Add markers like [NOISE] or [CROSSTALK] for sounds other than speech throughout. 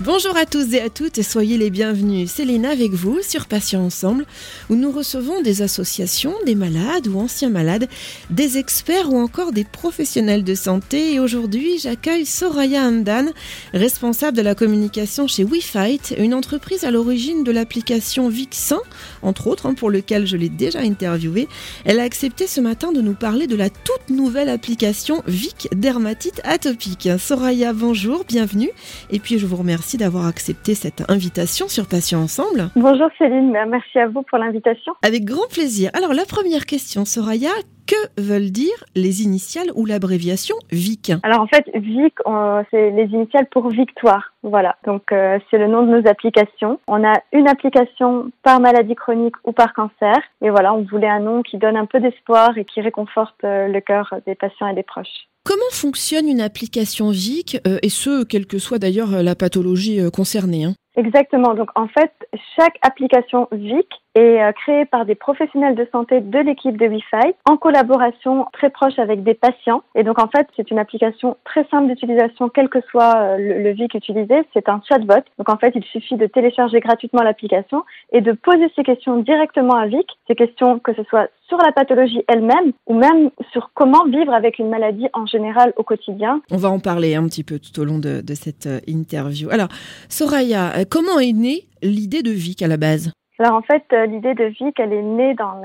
Bonjour à tous et à toutes et soyez les bienvenus. Léna avec vous sur Patients Ensemble où nous recevons des associations, des malades ou anciens malades, des experts ou encore des professionnels de santé. Et aujourd'hui, j'accueille Soraya Hamdan, responsable de la communication chez WeFight, une entreprise à l'origine de l'application Vixin, entre autres, hein, pour lequel je l'ai déjà interviewée. Elle a accepté ce matin de nous parler de la toute nouvelle application Vic Dermatite Atopique. Soraya, bonjour, bienvenue. Et puis je vous remercie d'avoir accepté cette invitation sur Patients Ensemble. Bonjour Céline, merci à vous pour l'invitation. Avec grand plaisir. Alors la première question, Soraya, que veulent dire les initiales ou l'abréviation VIC Alors en fait, VIC, c'est les initiales pour victoire. Voilà, donc euh, c'est le nom de nos applications. On a une application par maladie chronique ou par cancer. Et voilà, on voulait un nom qui donne un peu d'espoir et qui réconforte euh, le cœur des patients et des proches. Comment fonctionne une application VIC, euh, et ce, quelle que soit d'ailleurs la pathologie concernée hein? Exactement. Donc en fait, chaque application VIC est euh, créée par des professionnels de santé de l'équipe de Wi-Fi en collaboration très proche avec des patients. Et donc en fait, c'est une application très simple d'utilisation, quel que soit euh, le, VIC utilisé. C'est un chatbot. Donc en fait, il suffit de télécharger gratuitement l'application et de poser ces questions directement à VIC. Ces questions que ce soit sur la pathologie elle-même ou même sur comment vivre avec une maladie en général au quotidien. On va en parler un petit peu tout au long de, de cette euh, interview. Alors, Soraya, comment est née l'idée de Vic à la base? Alors en fait, euh, l'idée de Vic, elle est née dans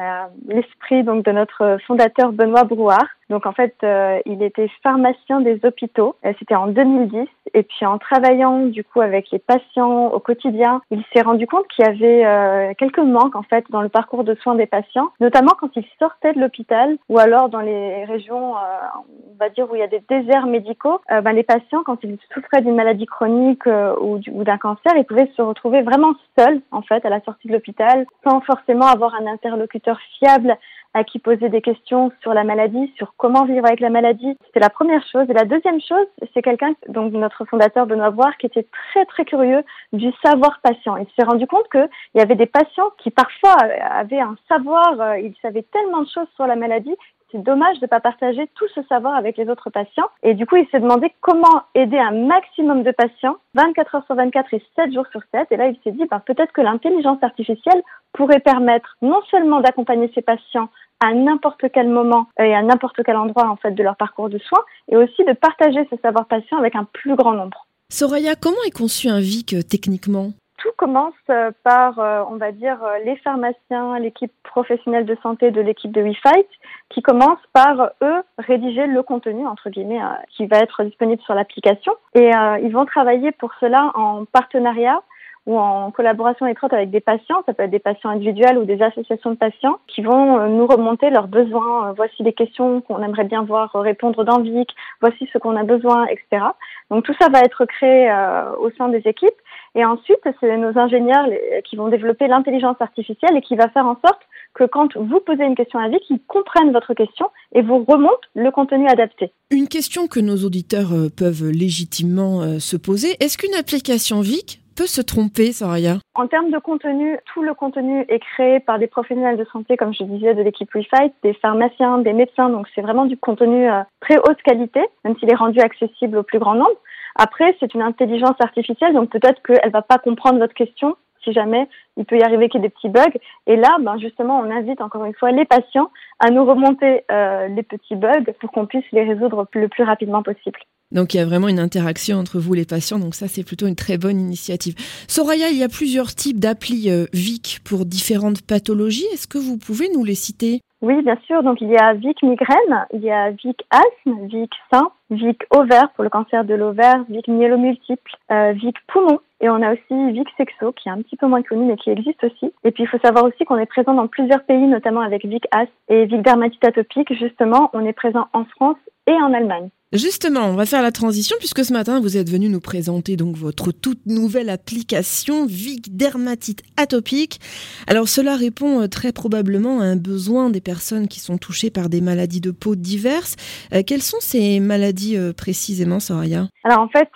l'esprit donc de notre fondateur Benoît Brouard. Donc en fait, euh, il était pharmacien des hôpitaux. Euh, c'était en 2010. Et puis en travaillant du coup avec les patients au quotidien, il s'est rendu compte qu'il y avait euh, quelques manques en fait dans le parcours de soins des patients, notamment quand ils sortaient de l'hôpital ou alors dans les régions, on va dire où il y a des déserts médicaux. Ben, les patients, quand ils souffraient d'une maladie chronique ou, ou d'un cancer, ils pouvaient se retrouver vraiment seuls en fait à la sortie de l'hôpital, sans forcément avoir un interlocuteur fiable à qui poser des questions sur la maladie, sur comment vivre avec la maladie. C'est la première chose. Et la deuxième chose, c'est quelqu'un, donc notre fondateur Benoît Boire, qui était très très curieux du savoir patient. Il s'est rendu compte qu'il y avait des patients qui parfois avaient un savoir, euh, ils savaient tellement de choses sur la maladie c'est dommage de ne pas partager tout ce savoir avec les autres patients. Et du coup, il s'est demandé comment aider un maximum de patients 24 heures sur 24 et 7 jours sur 7. Et là, il s'est dit, ben, peut-être que l'intelligence artificielle pourrait permettre non seulement d'accompagner ces patients à n'importe quel moment et à n'importe quel endroit en fait de leur parcours de soins et aussi de partager ce savoir patient avec un plus grand nombre. Soraya, comment est conçu un VIC euh, techniquement? Tout commence euh, par, euh, on va dire, les pharmaciens, l'équipe professionnelle de santé de l'équipe de WeFight, qui commencent par, eux, rédiger le contenu, entre guillemets, qui va être disponible sur l'application. Et ils vont travailler pour cela en partenariat ou en collaboration étroite avec des patients, ça peut être des patients individuels ou des associations de patients, qui vont euh, nous remonter leurs besoins. Euh, voici les questions qu'on aimerait bien voir répondre dans VIC, voici ce qu'on a besoin, etc. Donc tout ça va être créé euh, au sein des équipes. Et ensuite, c'est nos ingénieurs qui vont développer l'intelligence artificielle et qui va faire en sorte que quand vous posez une question à VIC, ils comprennent votre question et vous remontent le contenu adapté. Une question que nos auditeurs peuvent légitimement se poser, est-ce qu'une application VIC peut se tromper, Soraya En termes de contenu, tout le contenu est créé par des professionnels de santé, comme je disais, de l'équipe WeFight, des pharmaciens, des médecins, donc c'est vraiment du contenu euh, très haute qualité, même s'il est rendu accessible au plus grand nombre. Après, c'est une intelligence artificielle, donc peut-être qu'elle va pas comprendre votre question, si jamais il peut y arriver qu'il y ait des petits bugs. Et là, ben justement, on invite encore une fois les patients à nous remonter euh, les petits bugs pour qu'on puisse les résoudre le plus rapidement possible. Donc il y a vraiment une interaction entre vous les patients, donc ça c'est plutôt une très bonne initiative. Soraya, il y a plusieurs types d'applis euh, VIC pour différentes pathologies. Est-ce que vous pouvez nous les citer? Oui, bien sûr. Donc il y a VIC migraine, il y a VIC asthme, VIC sein, VIC ovaire pour le cancer de l'ovaire, VIC myélomultiple, euh, VIC poumon. Et on a aussi Vic Sexo, qui est un petit peu moins connu, mais qui existe aussi. Et puis, il faut savoir aussi qu'on est présent dans plusieurs pays, notamment avec Vic As et Vic Dermatite Atopique. Justement, on est présent en France et en Allemagne. Justement, on va faire la transition puisque ce matin vous êtes venu nous présenter donc votre toute nouvelle application Vic Dermatite Atopique. Alors cela répond euh, très probablement à un besoin des personnes qui sont touchées par des maladies de peau diverses. Euh, quelles sont ces maladies euh, précisément, Soraya? Alors en fait,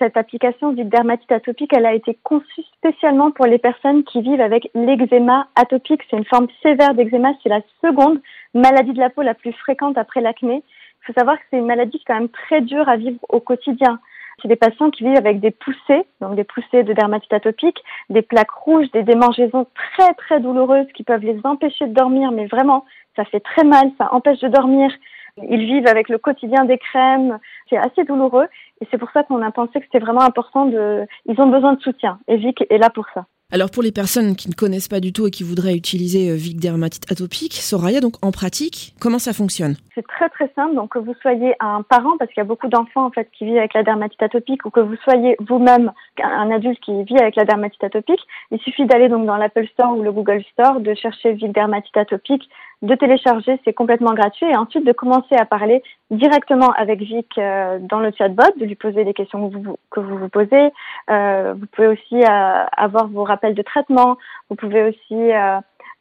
cette application Vic Dermatite Atopique, elle a été conçue spécialement pour les personnes qui vivent avec l'eczéma atopique. C'est une forme sévère d'eczéma, c'est la seconde maladie de la peau la plus fréquente après l'acné. Il faut savoir que c'est une maladie quand même très dure à vivre au quotidien. C'est des patients qui vivent avec des poussées, donc des poussées de dermatite atopique, des plaques rouges, des démangeaisons très très douloureuses qui peuvent les empêcher de dormir, mais vraiment, ça fait très mal, ça empêche de dormir. Ils vivent avec le quotidien des crèmes, c'est assez douloureux et c'est pour ça qu'on a pensé que c'était vraiment important de. Ils ont besoin de soutien et est là pour ça. Alors pour les personnes qui ne connaissent pas du tout et qui voudraient utiliser euh, Vic dermatite atopique, Soraya, donc en pratique, comment ça fonctionne? C'est très très simple. Donc que vous soyez un parent, parce qu'il y a beaucoup d'enfants en fait qui vivent avec la dermatite atopique, ou que vous soyez vous-même un adulte qui vit avec la dermatite atopique, il suffit d'aller donc dans l'Apple Store ou le Google Store, de chercher Vic dermatite atopique, de télécharger, c'est complètement gratuit, et ensuite de commencer à parler directement avec Vic euh, dans le chatbot, de lui poser des questions que vous que vous, vous posez. Euh, vous pouvez aussi euh, avoir vos rappels de traitement. Vous pouvez aussi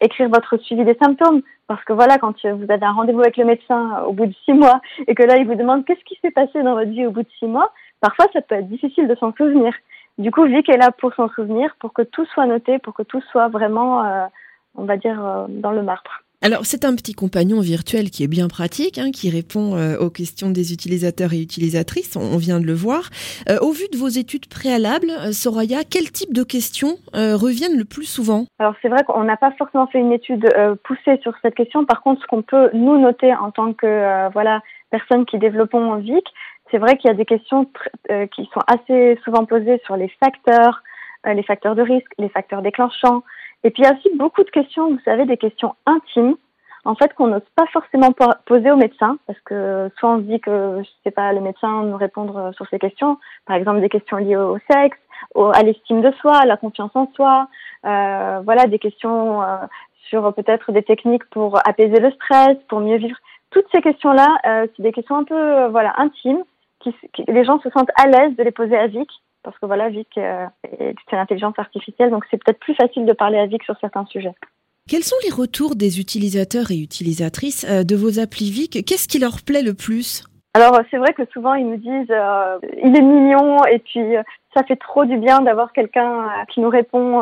écrire votre suivi des symptômes. Parce que voilà, quand vous avez un rendez-vous avec le médecin au bout de six mois et que là, il vous demande qu'est-ce qui s'est passé dans votre vie au bout de six mois, parfois, ça peut être difficile de s'en souvenir. Du coup, Vic est là pour s'en souvenir, pour que tout soit noté, pour que tout soit vraiment, on va dire, dans le marbre. Alors, c'est un petit compagnon virtuel qui est bien pratique, hein, qui répond euh, aux questions des utilisateurs et utilisatrices, on, vient de le voir. Euh, au vu de vos études préalables, euh, Soraya, quel type de questions reviennent le plus souvent? Alors, c'est vrai qu'on n'a pas forcément fait une étude poussée sur cette question. Par contre, ce qu'on peut nous noter en tant que voilà personnes qui développons VIC, c'est vrai qu'il y a des questions qui sont assez souvent posées sur les facteurs, les facteurs de risque, les facteurs déclenchants, et puis il y a aussi beaucoup de questions, vous savez, des questions intimes, en fait, qu'on n'ose pas forcément poser au médecin, parce que soit on se dit que je sais pas, le médecin nous répondre sur ces questions, par exemple des questions liées au sexe, à l'estime de soi, à la confiance en soi, euh, voilà, des questions euh, sur peut-être des techniques pour apaiser le stress, pour mieux vivre. Toutes ces questions-là, euh, c'est des questions un peu, voilà, intimes, qui, les gens se sentent à l'aise de les poser à Vic, parce que voilà, Vic euh, est une intelligence artificielle, donc c'est peut-être plus facile de parler à Vic sur certains sujets. Quels sont les retours des utilisateurs et utilisatrices euh, de vos applis Vic? Qu'est-ce qui leur plaît le plus? Alors c'est vrai que souvent ils nous disent euh, il est mignon et puis ça fait trop du bien d'avoir quelqu'un qui nous répond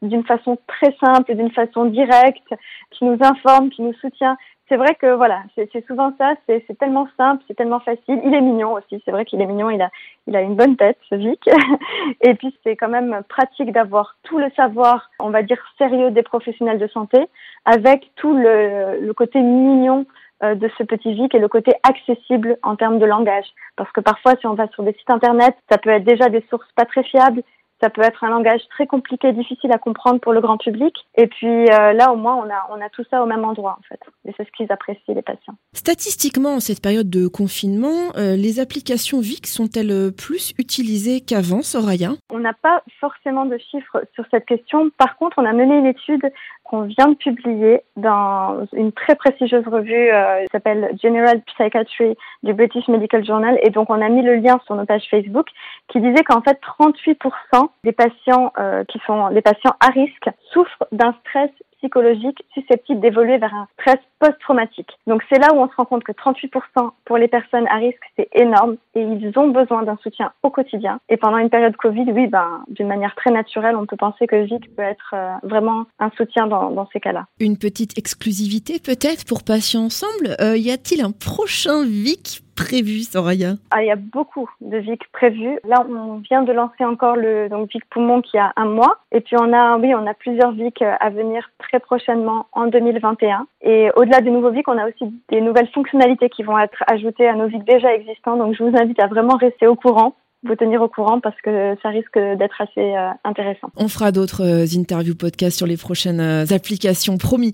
d'une façon très simple, d'une façon directe, qui nous informe, qui nous soutient c'est vrai que voilà, c'est souvent ça, c'est tellement simple, c'est tellement facile. Il est mignon aussi, c'est vrai qu'il est mignon, il a, il a une bonne tête, ce Vic. [LAUGHS] Et puis c'est quand même pratique d'avoir tout le savoir, on va dire sérieux des professionnels de santé, avec tout le, le côté mignon euh, de ce petit Vic et le côté accessible en termes de langage. Parce que parfois, si on va sur des sites internet, ça peut être déjà des sources pas très fiables ça peut être un langage très compliqué, difficile à comprendre pour le grand public. Et puis euh, là, au moins, on a, on a tout ça au même endroit, en fait. Et c'est ce qu'ils apprécient, les patients. Statistiquement, en cette période de confinement, euh, les applications VIC sont-elles plus utilisées qu'avant, Soraya? On n'a pas forcément de chiffres sur cette question. Par contre, on a mené une étude qu'on vient de publier dans une très prestigieuse revue euh, qui s'appelle General Psychiatry du British Medical Journal. Et donc, on a mis le lien sur nos pages Facebook qui disait qu'en fait, 38% des patients euh, qui sont des patients à risque souffrent d'un stress psychologique susceptible d'évoluer vers un stress post-traumatique. Donc c'est là où on se rend compte que 38% pour les personnes à risque, c'est énorme et ils ont besoin d'un soutien au quotidien. Et pendant une période Covid, oui, ben, d'une manière très naturelle, on peut penser que VIC peut être euh, vraiment un soutien dans, dans ces cas-là. Une petite exclusivité peut-être pour Patients Ensemble. Euh, y a-t-il un prochain VIC prévu, Soraya ah, Il y a beaucoup de VIC prévus. Là, on vient de lancer encore le donc, VIC Poumon qui a un mois. Et puis, on a, oui, on a plusieurs VIC à venir très prochainement en 2021. Et au-delà des nouveaux VIC, on a aussi des nouvelles fonctionnalités qui vont être ajoutées à nos VIC déjà existants. Donc, je vous invite à vraiment rester au courant vous tenir au courant parce que ça risque d'être assez euh, intéressant. On fera d'autres euh, interviews podcasts sur les prochaines euh, applications, promis.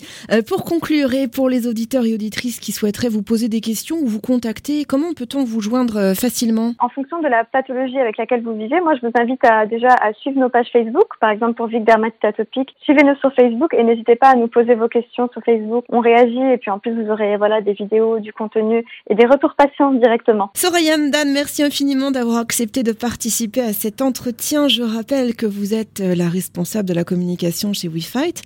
pour conclure et pour les auditeurs et auditrices qui souhaiteraient vous poser des questions ou vous contacter, comment peut-on vous joindre facilement? En fonction de la pathologie avec laquelle vous vivez, moi je vous invite à déjà à suivre nos pages Facebook, par exemple pour Vic dermatite atopique. Suivez-nous sur Facebook et n'hésitez pas à nous poser vos questions sur Facebook. On réagit et puis en plus vous aurez voilà des vidéos, du contenu et des retours patients directement. Soraya Dan, merci infiniment d'avoir accepté accepté de participer à cet entretien. Je rappelle que vous êtes euh, la responsable de la communication chez WeFight,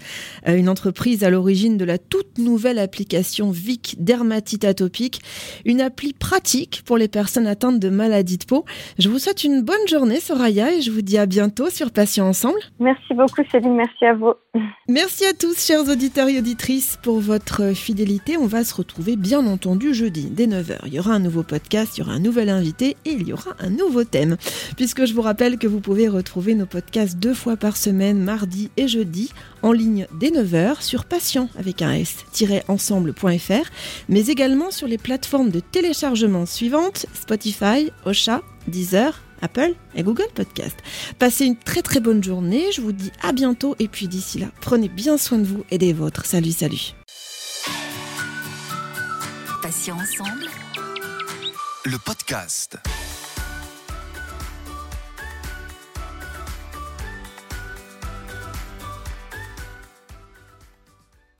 euh, une entreprise à l'origine de la toute nouvelle application Vic Dermatite Atopique, une appli pratique pour les personnes atteintes de maladies de peau. Je vous souhaite une bonne journée, Soraya, et je vous dis à bientôt sur Patients Ensemble. Merci beaucoup, Céline. Merci à vous. [LAUGHS] Merci à tous, chers auditeurs et auditrices, pour votre fidélité. On va se retrouver, bien entendu, jeudi dès 9h. Il y aura un nouveau podcast, il y aura un nouvel invité et il y aura un nouveau thème. Puisque je vous rappelle que vous pouvez retrouver nos podcasts deux fois par semaine, mardi et jeudi, en ligne dès 9h sur patient avec un s-ensemble.fr, mais également sur les plateformes de téléchargement suivantes Spotify, Ocha, Deezer, Apple et Google Podcast. Passez une très très bonne journée, je vous dis à bientôt et puis d'ici là, prenez bien soin de vous et des vôtres. Salut, salut. Le podcast.